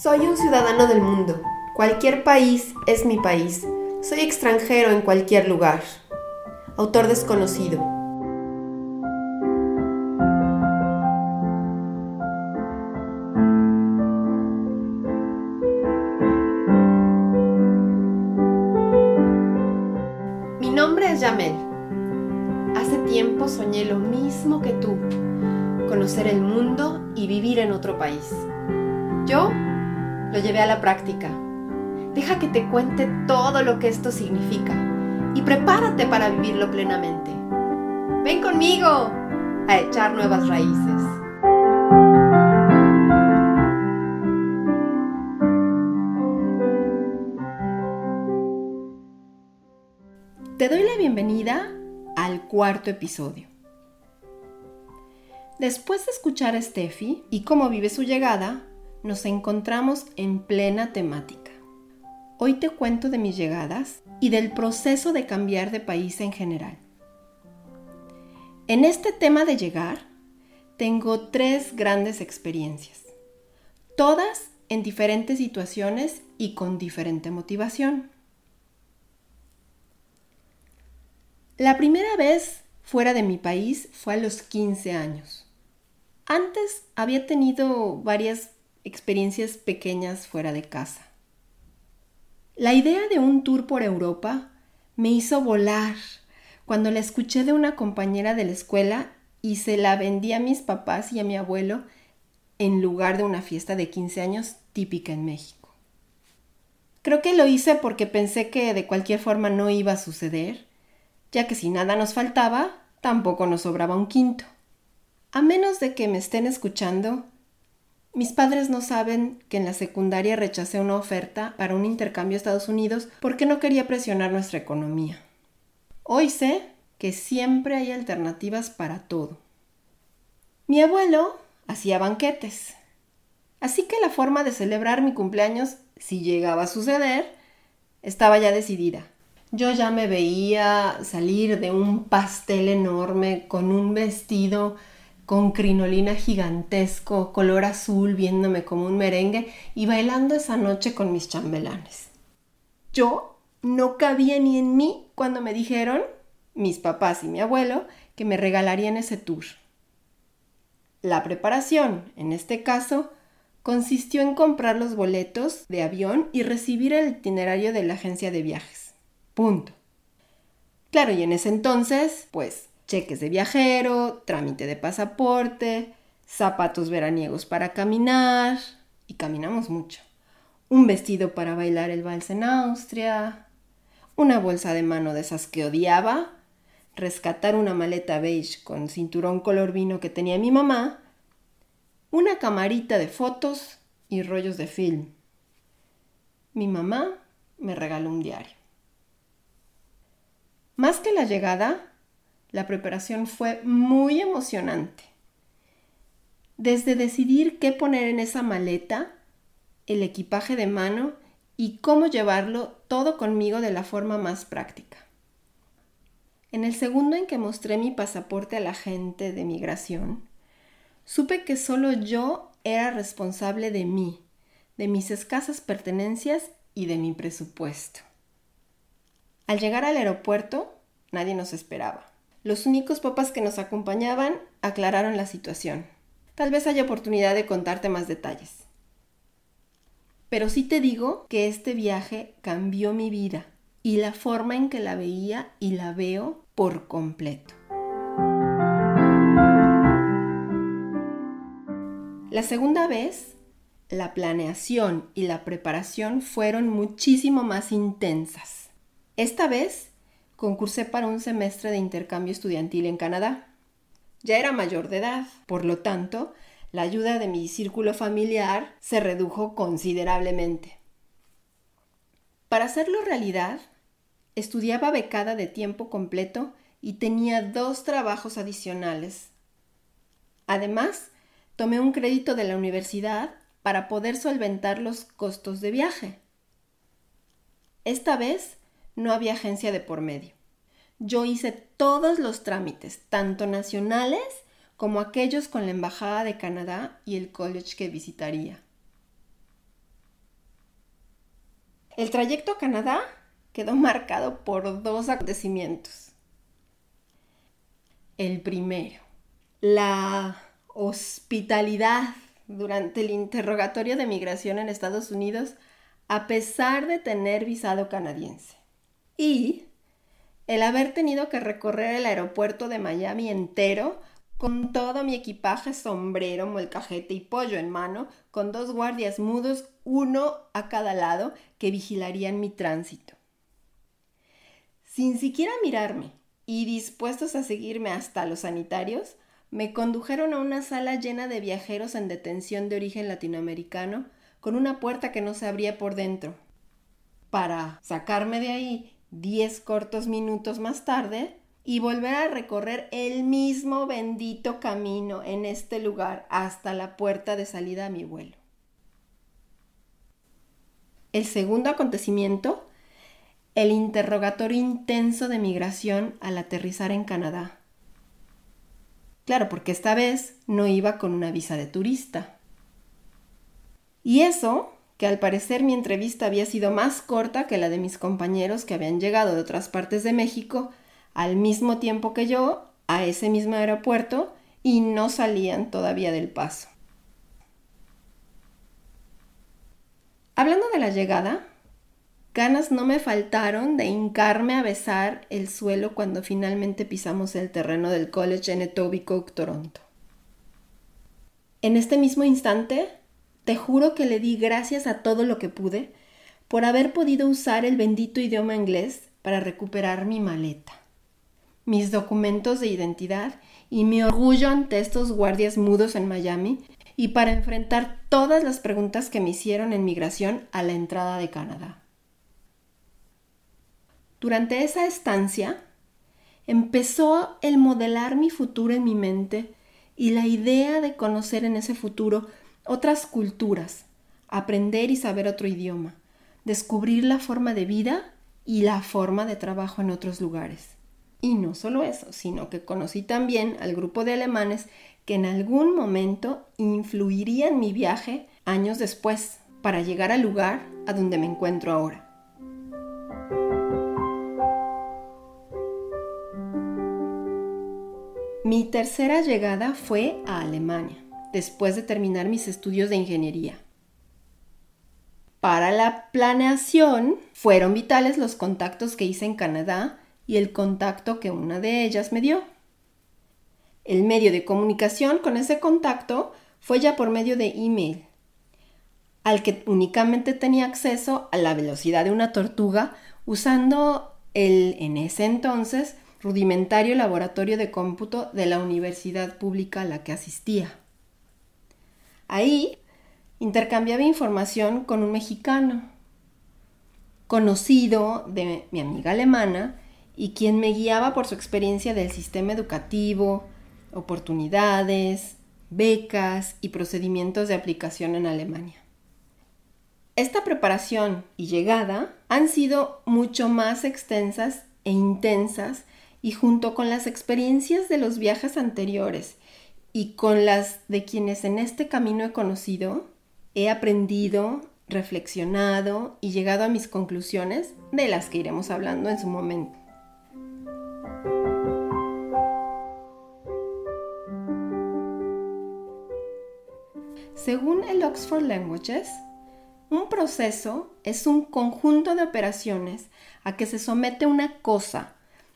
Soy un ciudadano del mundo. Cualquier país es mi país. Soy extranjero en cualquier lugar. Autor desconocido. Mi nombre es Yamel. Hace tiempo soñé lo mismo que tú, conocer el mundo y vivir en otro país. Yo lo llevé a la práctica. Deja que te cuente todo lo que esto significa y prepárate para vivirlo plenamente. Ven conmigo a echar nuevas raíces. Te doy la bienvenida al cuarto episodio. Después de escuchar a Steffi y cómo vive su llegada, nos encontramos en plena temática. Hoy te cuento de mis llegadas y del proceso de cambiar de país en general. En este tema de llegar, tengo tres grandes experiencias, todas en diferentes situaciones y con diferente motivación. La primera vez fuera de mi país fue a los 15 años. Antes había tenido varias experiencias pequeñas fuera de casa. La idea de un tour por Europa me hizo volar cuando la escuché de una compañera de la escuela y se la vendí a mis papás y a mi abuelo en lugar de una fiesta de 15 años típica en México. Creo que lo hice porque pensé que de cualquier forma no iba a suceder, ya que si nada nos faltaba, tampoco nos sobraba un quinto. A menos de que me estén escuchando mis padres no saben que en la secundaria rechacé una oferta para un intercambio a Estados Unidos porque no quería presionar nuestra economía. Hoy sé que siempre hay alternativas para todo. Mi abuelo hacía banquetes, así que la forma de celebrar mi cumpleaños, si llegaba a suceder, estaba ya decidida. Yo ya me veía salir de un pastel enorme con un vestido con crinolina gigantesco, color azul, viéndome como un merengue y bailando esa noche con mis chambelanes. Yo no cabía ni en mí cuando me dijeron, mis papás y mi abuelo, que me regalarían ese tour. La preparación, en este caso, consistió en comprar los boletos de avión y recibir el itinerario de la agencia de viajes. Punto. Claro, y en ese entonces, pues cheques de viajero, trámite de pasaporte, zapatos veraniegos para caminar, y caminamos mucho, un vestido para bailar el vals en Austria, una bolsa de mano de esas que odiaba, rescatar una maleta beige con cinturón color vino que tenía mi mamá, una camarita de fotos y rollos de film. Mi mamá me regaló un diario. Más que la llegada, la preparación fue muy emocionante. Desde decidir qué poner en esa maleta, el equipaje de mano y cómo llevarlo todo conmigo de la forma más práctica. En el segundo en que mostré mi pasaporte a la gente de migración, supe que solo yo era responsable de mí, de mis escasas pertenencias y de mi presupuesto. Al llegar al aeropuerto, nadie nos esperaba. Los únicos papás que nos acompañaban aclararon la situación. Tal vez haya oportunidad de contarte más detalles. Pero sí te digo que este viaje cambió mi vida y la forma en que la veía y la veo por completo. La segunda vez, la planeación y la preparación fueron muchísimo más intensas. Esta vez concursé para un semestre de intercambio estudiantil en Canadá. Ya era mayor de edad, por lo tanto, la ayuda de mi círculo familiar se redujo considerablemente. Para hacerlo realidad, estudiaba becada de tiempo completo y tenía dos trabajos adicionales. Además, tomé un crédito de la universidad para poder solventar los costos de viaje. Esta vez no había agencia de por medio. Yo hice todos los trámites, tanto nacionales como aquellos con la Embajada de Canadá y el college que visitaría. El trayecto a Canadá quedó marcado por dos acontecimientos. El primero, la hospitalidad durante el interrogatorio de migración en Estados Unidos a pesar de tener visado canadiense. Y el haber tenido que recorrer el aeropuerto de Miami entero con todo mi equipaje, sombrero, molcajete y pollo en mano, con dos guardias mudos, uno a cada lado, que vigilarían mi tránsito. Sin siquiera mirarme y dispuestos a seguirme hasta los sanitarios, me condujeron a una sala llena de viajeros en detención de origen latinoamericano, con una puerta que no se abría por dentro. Para sacarme de ahí diez cortos minutos más tarde y volver a recorrer el mismo bendito camino en este lugar hasta la puerta de salida a mi vuelo. El segundo acontecimiento, el interrogatorio intenso de migración al aterrizar en Canadá. Claro, porque esta vez no iba con una visa de turista. Y eso, que al parecer mi entrevista había sido más corta que la de mis compañeros que habían llegado de otras partes de México al mismo tiempo que yo a ese mismo aeropuerto y no salían todavía del paso. Hablando de la llegada, Ganas no me faltaron de hincarme a besar el suelo cuando finalmente pisamos el terreno del college en Etobicoke, Toronto. En este mismo instante, te juro que le di gracias a todo lo que pude por haber podido usar el bendito idioma inglés para recuperar mi maleta, mis documentos de identidad y mi orgullo ante estos guardias mudos en Miami y para enfrentar todas las preguntas que me hicieron en migración a la entrada de Canadá. Durante esa estancia, empezó el modelar mi futuro en mi mente y la idea de conocer en ese futuro otras culturas, aprender y saber otro idioma, descubrir la forma de vida y la forma de trabajo en otros lugares. Y no solo eso, sino que conocí también al grupo de alemanes que en algún momento influirían mi viaje años después para llegar al lugar a donde me encuentro ahora. Mi tercera llegada fue a Alemania, después de terminar mis estudios de ingeniería. Para la planeación fueron vitales los contactos que hice en Canadá y el contacto que una de ellas me dio. El medio de comunicación con ese contacto fue ya por medio de email, al que únicamente tenía acceso a la velocidad de una tortuga usando el en ese entonces rudimentario laboratorio de cómputo de la universidad pública a la que asistía. Ahí intercambiaba información con un mexicano, conocido de mi amiga alemana y quien me guiaba por su experiencia del sistema educativo, oportunidades, becas y procedimientos de aplicación en Alemania. Esta preparación y llegada han sido mucho más extensas e intensas y junto con las experiencias de los viajes anteriores y con las de quienes en este camino he conocido, he aprendido, reflexionado y llegado a mis conclusiones de las que iremos hablando en su momento. Según el Oxford Languages, un proceso es un conjunto de operaciones a que se somete una cosa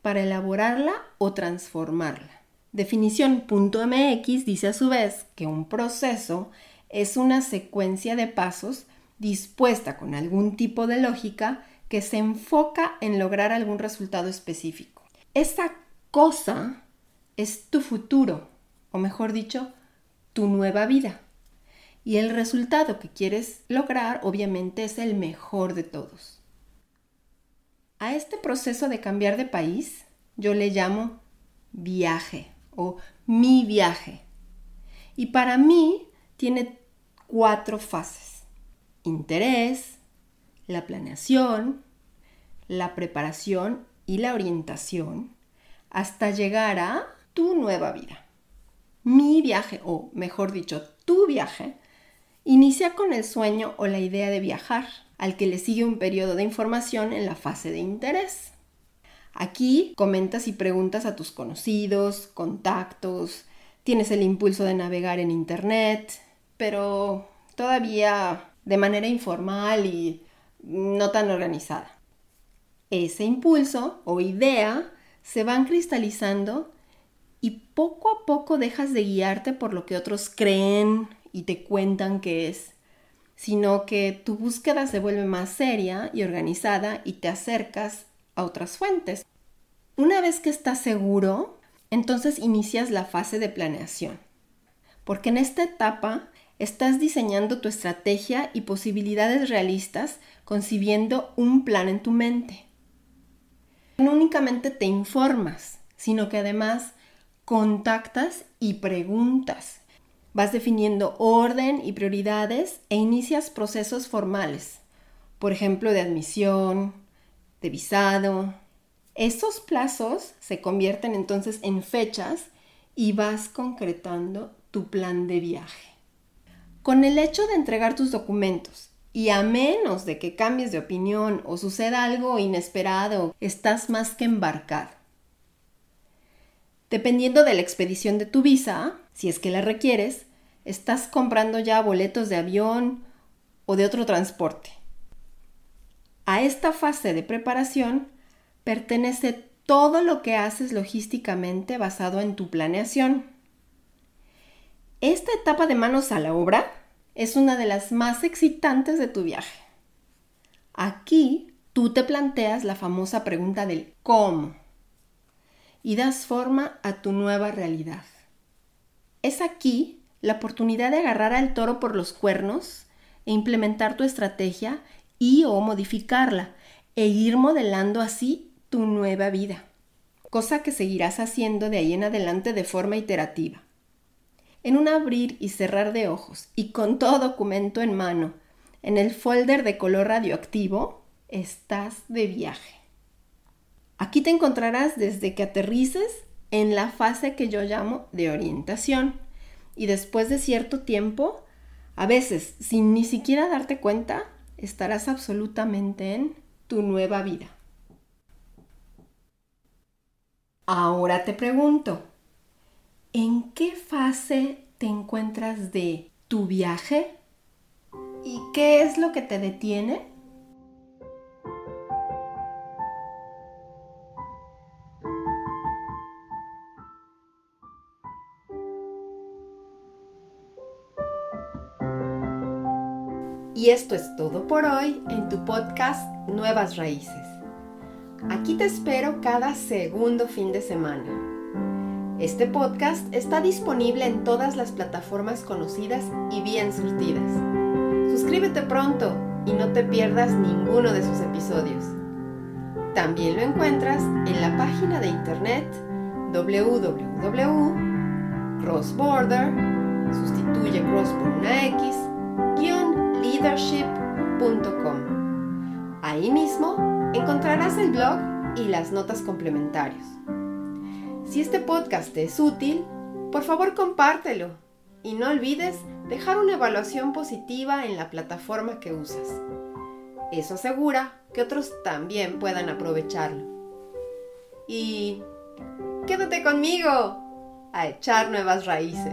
para elaborarla o transformarla. Definición.mx dice a su vez que un proceso es una secuencia de pasos dispuesta con algún tipo de lógica que se enfoca en lograr algún resultado específico. Esa cosa es tu futuro, o mejor dicho, tu nueva vida. Y el resultado que quieres lograr obviamente es el mejor de todos. A este proceso de cambiar de país yo le llamo viaje o mi viaje. Y para mí tiene cuatro fases. Interés, la planeación, la preparación y la orientación hasta llegar a tu nueva vida. Mi viaje, o mejor dicho, tu viaje, inicia con el sueño o la idea de viajar al que le sigue un periodo de información en la fase de interés. Aquí comentas y preguntas a tus conocidos, contactos, tienes el impulso de navegar en Internet, pero todavía de manera informal y no tan organizada. Ese impulso o idea se van cristalizando y poco a poco dejas de guiarte por lo que otros creen y te cuentan que es, sino que tu búsqueda se vuelve más seria y organizada y te acercas a otras fuentes. Una vez que estás seguro, entonces inicias la fase de planeación, porque en esta etapa estás diseñando tu estrategia y posibilidades realistas concibiendo un plan en tu mente. No únicamente te informas, sino que además contactas y preguntas. Vas definiendo orden y prioridades e inicias procesos formales, por ejemplo, de admisión, de visado. Esos plazos se convierten entonces en fechas y vas concretando tu plan de viaje. Con el hecho de entregar tus documentos y a menos de que cambies de opinión o suceda algo inesperado, estás más que embarcado. Dependiendo de la expedición de tu visa, si es que la requieres, estás comprando ya boletos de avión o de otro transporte. A esta fase de preparación pertenece todo lo que haces logísticamente basado en tu planeación. Esta etapa de manos a la obra es una de las más excitantes de tu viaje. Aquí tú te planteas la famosa pregunta del cómo y das forma a tu nueva realidad. Es aquí la oportunidad de agarrar al toro por los cuernos e implementar tu estrategia y o modificarla e ir modelando así tu nueva vida, cosa que seguirás haciendo de ahí en adelante de forma iterativa en un abrir y cerrar de ojos y con todo documento en mano, en el folder de color radioactivo, estás de viaje. Aquí te encontrarás desde que aterrices en la fase que yo llamo de orientación y después de cierto tiempo, a veces sin ni siquiera darte cuenta, estarás absolutamente en tu nueva vida. Ahora te pregunto, ¿En qué fase te encuentras de tu viaje? ¿Y qué es lo que te detiene? Y esto es todo por hoy en tu podcast Nuevas Raíces. Aquí te espero cada segundo fin de semana. Este podcast está disponible en todas las plataformas conocidas y bien surtidas. Suscríbete pronto y no te pierdas ninguno de sus episodios. También lo encuentras en la página de internet www.crossborder, sustituye cross por una X, leadership.com. Ahí mismo encontrarás el blog y las notas complementarias. Si este podcast es útil, por favor compártelo y no olvides dejar una evaluación positiva en la plataforma que usas. Eso asegura que otros también puedan aprovecharlo. Y quédate conmigo a echar nuevas raíces.